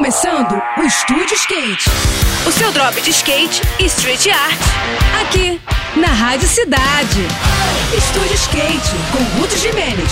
começando o Estúdio Skate. O seu drop de skate e street art. Aqui, na Rádio Cidade. Estúdio Skate, com Ruth Jimenez.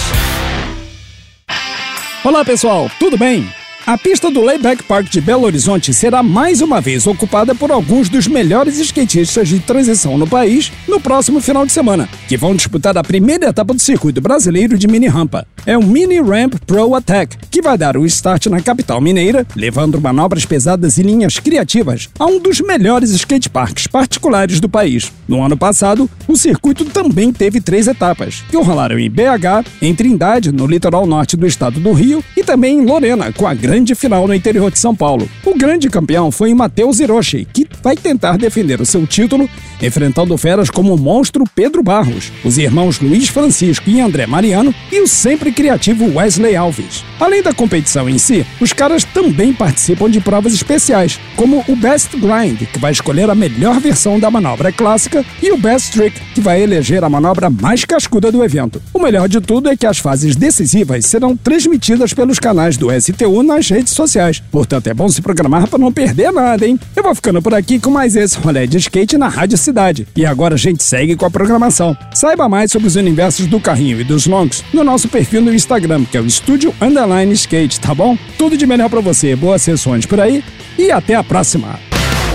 Olá pessoal, tudo bem? A pista do Layback Park de Belo Horizonte será mais uma vez ocupada por alguns dos melhores skatistas de transição no país no próximo final de semana, que vão disputar a primeira etapa do circuito brasileiro de mini rampa. É o Mini Ramp Pro Attack, que vai dar o start na capital mineira, levando manobras pesadas e linhas criativas a um dos melhores skateparks particulares do país. No ano passado, o circuito também teve três etapas, que rolaram em BH, em Trindade, no litoral norte do estado do Rio, e também em Lorena, com a grande final no interior de São Paulo. O grande campeão foi Matheus Hiroshi, que vai tentar defender o seu título, enfrentando feras como o monstro Pedro Barros, os irmãos Luiz Francisco e André Mariano e o sempre criativo Wesley Alves. Além da competição em si, os caras também participam de provas especiais, como o Best Grind, que vai escolher a melhor versão da manobra clássica, e o Best Trick, que vai eleger a manobra mais cascuda do evento. O melhor de tudo é que as fases decisivas serão transmitidas pelos canais do STU nas redes sociais. Portanto, é bom se programar para não perder nada, hein? Eu vou ficando por aqui com mais esse rolê de skate na Rádio Cidade. E agora a gente segue com a programação. Saiba mais sobre os universos do carrinho e dos longs no nosso perfil no Instagram, que é o Estúdio Underline Skate, tá bom? Tudo de melhor para você, boas sessões por aí e até a próxima!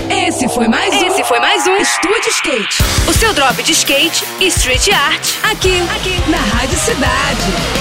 Esse foi mais um. Esse foi mais um Estúdio Skate. O seu drop de skate e street art. Aqui, aqui, na Rádio Cidade.